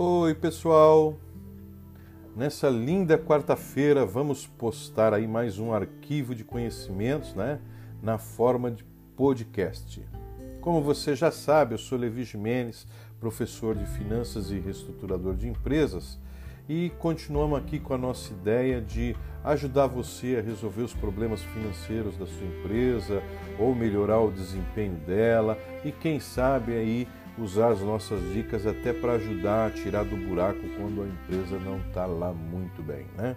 Oi, pessoal. Nessa linda quarta-feira vamos postar aí mais um arquivo de conhecimentos, né, na forma de podcast. Como você já sabe, eu sou Levi Jimenez, professor de finanças e reestruturador de empresas, e continuamos aqui com a nossa ideia de ajudar você a resolver os problemas financeiros da sua empresa ou melhorar o desempenho dela e quem sabe aí usar as nossas dicas até para ajudar a tirar do buraco quando a empresa não está lá muito bem, né?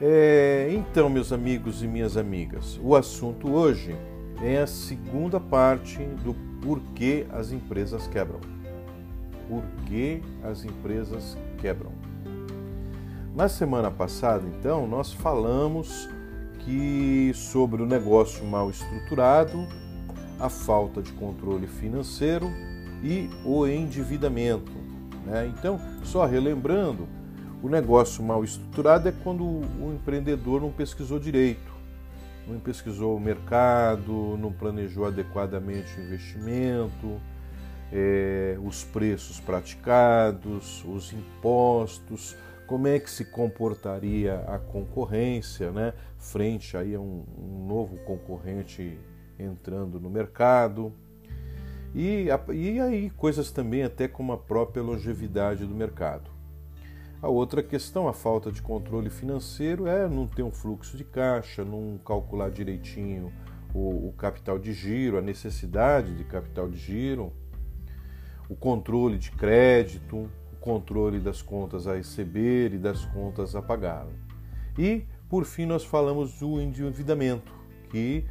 É, então, meus amigos e minhas amigas, o assunto hoje é a segunda parte do porquê as empresas quebram. Por que as empresas quebram? Na semana passada, então, nós falamos que sobre o negócio mal estruturado, a falta de controle financeiro e o endividamento. Né? Então, só relembrando, o negócio mal estruturado é quando o empreendedor não pesquisou direito, não pesquisou o mercado, não planejou adequadamente o investimento, é, os preços praticados, os impostos, como é que se comportaria a concorrência, né, frente aí a um, um novo concorrente entrando no mercado. E, e aí coisas também até como a própria longevidade do mercado. A outra questão, a falta de controle financeiro, é não ter um fluxo de caixa, não calcular direitinho o, o capital de giro, a necessidade de capital de giro, o controle de crédito, o controle das contas a receber e das contas a pagar. E, por fim, nós falamos do endividamento, que,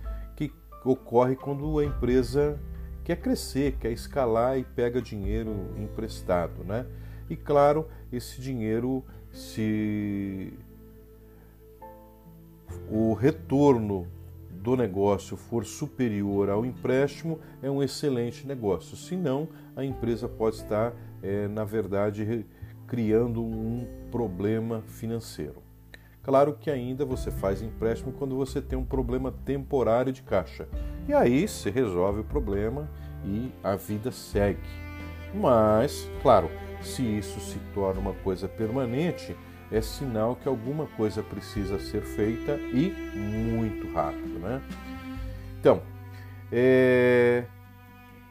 ocorre quando a empresa quer crescer, quer escalar e pega dinheiro emprestado, né? E claro, esse dinheiro, se o retorno do negócio for superior ao empréstimo, é um excelente negócio. Se não, a empresa pode estar, é, na verdade, criando um problema financeiro. Claro que ainda você faz empréstimo quando você tem um problema temporário de caixa. E aí se resolve o problema e a vida segue. Mas, claro, se isso se torna uma coisa permanente, é sinal que alguma coisa precisa ser feita e muito rápido, né? Então, é...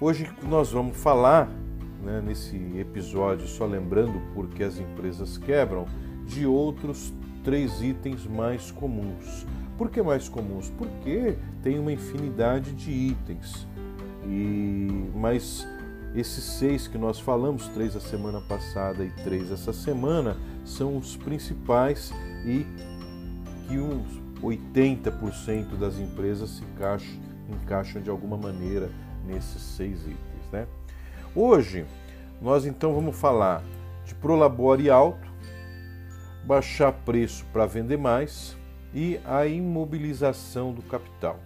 hoje nós vamos falar, né, nesse episódio, só lembrando porque as empresas quebram, de outros três itens mais comuns. Por que mais comuns? Porque tem uma infinidade de itens. E mas esses seis que nós falamos, três a semana passada e três essa semana, são os principais e que uns 80% das empresas se encaixam, encaixam de alguma maneira nesses seis itens. Né? Hoje, nós então vamos falar de prolabore alto, baixar preço para vender mais e a imobilização do capital.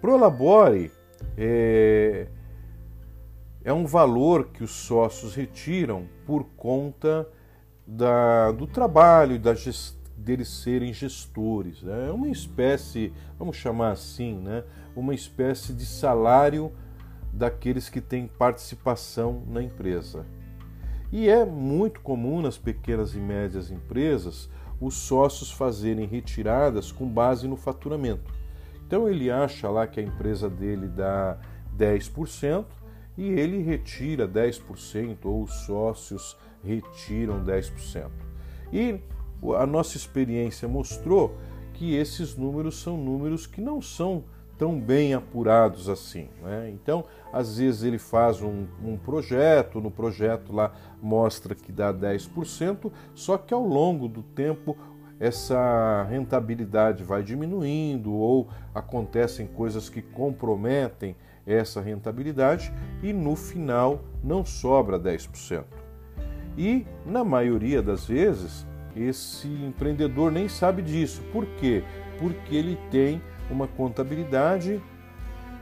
Prolabore é, é um valor que os sócios retiram por conta da, do trabalho da gest, deles serem gestores. Né? É uma espécie, vamos chamar assim, né? uma espécie de salário daqueles que têm participação na empresa. E é muito comum nas pequenas e médias empresas os sócios fazerem retiradas com base no faturamento. Então ele acha lá que a empresa dele dá 10% e ele retira 10% ou os sócios retiram 10%. E a nossa experiência mostrou que esses números são números que não são tão bem apurados assim. Né? Então, às vezes ele faz um, um, projeto, no projeto lá mostra que dá 10%, só que ao longo do tempo essa rentabilidade vai diminuindo ou acontecem coisas que comprometem essa rentabilidade e no final não sobra 10%. E na maioria das vezes, esse empreendedor nem sabe disso. Por quê? Porque ele tem uma contabilidade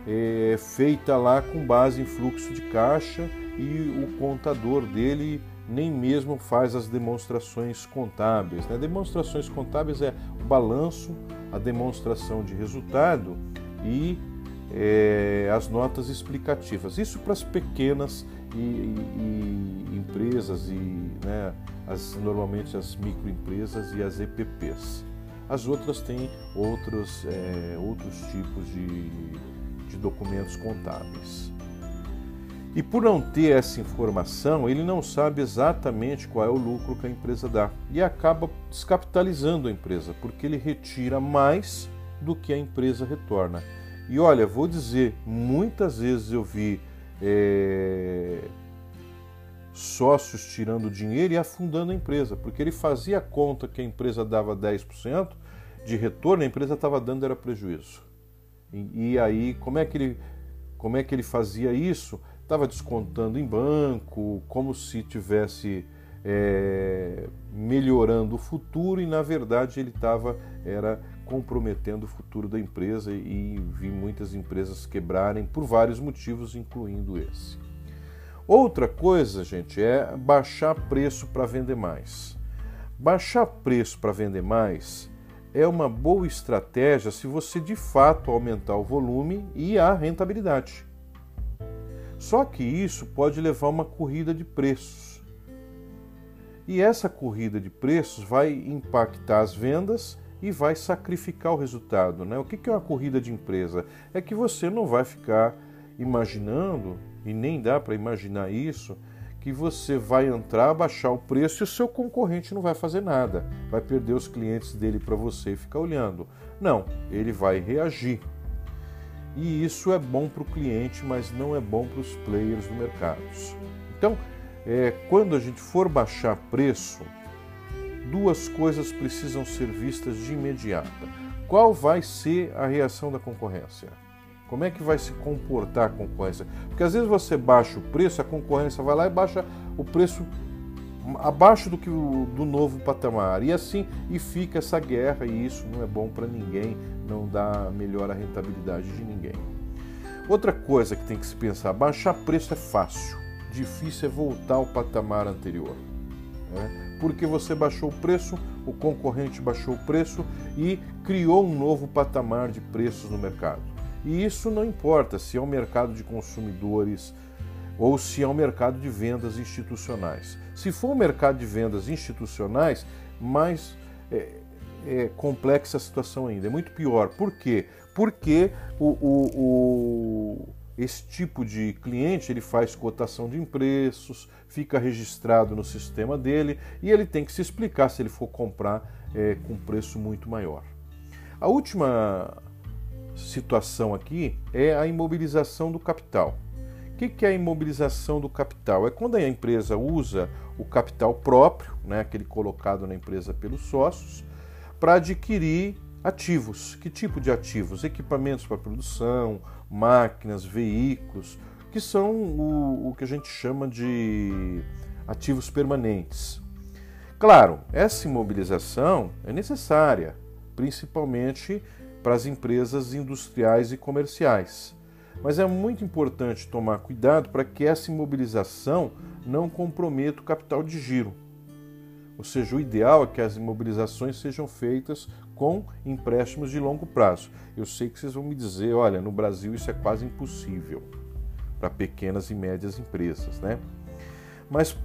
é, feita lá com base em fluxo de caixa e o contador dele nem mesmo faz as demonstrações contábeis. Né? Demonstrações contábeis é o balanço, a demonstração de resultado e é, as notas explicativas. Isso para as pequenas e, e, e empresas e né, as, normalmente as microempresas e as EPPs. As outras têm outros, é, outros tipos de, de documentos contábeis. E por não ter essa informação, ele não sabe exatamente qual é o lucro que a empresa dá e acaba descapitalizando a empresa, porque ele retira mais do que a empresa retorna. E olha, vou dizer, muitas vezes eu vi é, sócios tirando dinheiro e afundando a empresa, porque ele fazia conta que a empresa dava 10% de retorno, a empresa estava dando era prejuízo. E, e aí, como é que ele, como é que ele fazia isso? estava descontando em banco, como se tivesse é, melhorando o futuro e na verdade ele estava era comprometendo o futuro da empresa e vi muitas empresas quebrarem por vários motivos, incluindo esse. Outra coisa, gente, é baixar preço para vender mais. Baixar preço para vender mais é uma boa estratégia se você de fato aumentar o volume e a rentabilidade. Só que isso pode levar a uma corrida de preços. E essa corrida de preços vai impactar as vendas e vai sacrificar o resultado. Né? O que é uma corrida de empresa? É que você não vai ficar imaginando, e nem dá para imaginar isso, que você vai entrar, baixar o preço e o seu concorrente não vai fazer nada, vai perder os clientes dele para você e ficar olhando. Não, ele vai reagir. E isso é bom para o cliente, mas não é bom para os players do mercado. Então, é, quando a gente for baixar preço, duas coisas precisam ser vistas de imediato. Qual vai ser a reação da concorrência? Como é que vai se comportar a concorrência? Porque às vezes você baixa o preço, a concorrência vai lá e baixa o preço abaixo do que o, do novo patamar. E assim e fica essa guerra e isso não é bom para ninguém, não dá melhor a rentabilidade de ninguém. Outra coisa que tem que se pensar, baixar preço é fácil, difícil é voltar ao patamar anterior. Né? Porque você baixou o preço, o concorrente baixou o preço e criou um novo patamar de preços no mercado. E isso não importa se é um mercado de consumidores, ou se é um mercado de vendas institucionais. Se for um mercado de vendas institucionais, mais é, é complexa a situação ainda, é muito pior. Por quê? Porque o, o, o, esse tipo de cliente ele faz cotação de preços, fica registrado no sistema dele e ele tem que se explicar se ele for comprar é, com preço muito maior. A última situação aqui é a imobilização do capital. O que é a imobilização do capital? É quando a empresa usa o capital próprio, né, aquele colocado na empresa pelos sócios, para adquirir ativos. Que tipo de ativos? Equipamentos para produção, máquinas, veículos, que são o, o que a gente chama de ativos permanentes. Claro, essa imobilização é necessária, principalmente para as empresas industriais e comerciais. Mas é muito importante tomar cuidado para que essa imobilização não comprometa o capital de giro. Ou seja, o ideal é que as imobilizações sejam feitas com empréstimos de longo prazo. Eu sei que vocês vão me dizer, olha, no Brasil isso é quase impossível para pequenas e médias empresas, né? Mas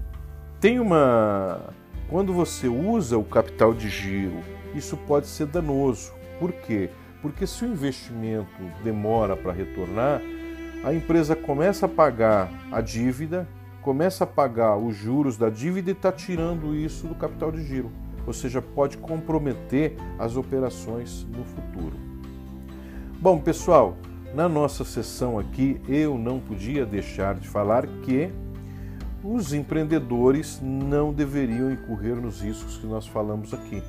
tem uma quando você usa o capital de giro, isso pode ser danoso. Por quê? Porque se o investimento demora para retornar, a empresa começa a pagar a dívida, começa a pagar os juros da dívida e está tirando isso do capital de giro. Ou seja, pode comprometer as operações no futuro. Bom, pessoal, na nossa sessão aqui eu não podia deixar de falar que os empreendedores não deveriam incorrer nos riscos que nós falamos aqui.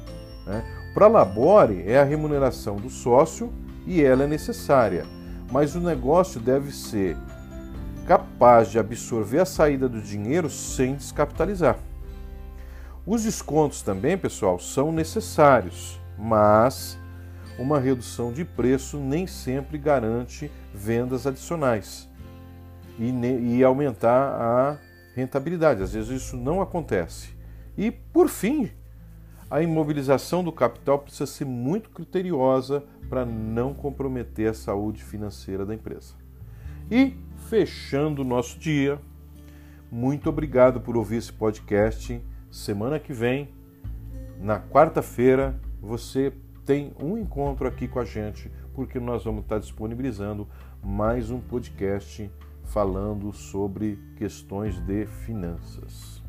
Né? Para Labore é a remuneração do sócio e ela é necessária, mas o negócio deve ser capaz de absorver a saída do dinheiro sem descapitalizar. Os descontos também, pessoal, são necessários, mas uma redução de preço nem sempre garante vendas adicionais e, e aumentar a rentabilidade. Às vezes isso não acontece. E, por fim, a imobilização do capital precisa ser muito criteriosa para não comprometer a saúde financeira da empresa. E, fechando o nosso dia, Muito obrigado por ouvir esse podcast. Semana que vem, na quarta-feira, você tem um encontro aqui com a gente, porque nós vamos estar disponibilizando mais um podcast falando sobre questões de finanças.